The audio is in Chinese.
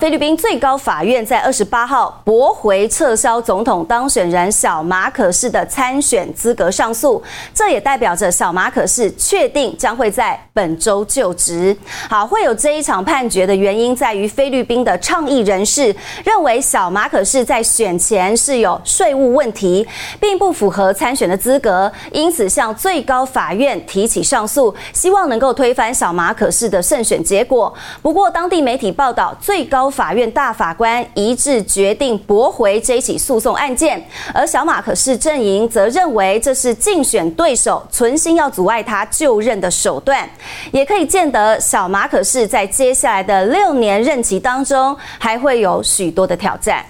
菲律宾最高法院在二十八号驳回撤销总统当选人小马可仕的参选资格上诉，这也代表着小马可仕确定将会在本周就职。好，会有这一场判决的原因在于菲律宾的倡议人士认为小马可仕在选前是有税务问题，并不符合参选的资格，因此向最高法院提起上诉，希望能够推翻小马可仕的胜选结果。不过，当地媒体报道，最高法院大法官一致决定驳回这起诉讼案件，而小马可是阵营则认为这是竞选对手存心要阻碍他就任的手段，也可以见得小马可是在接下来的六年任期当中还会有许多的挑战。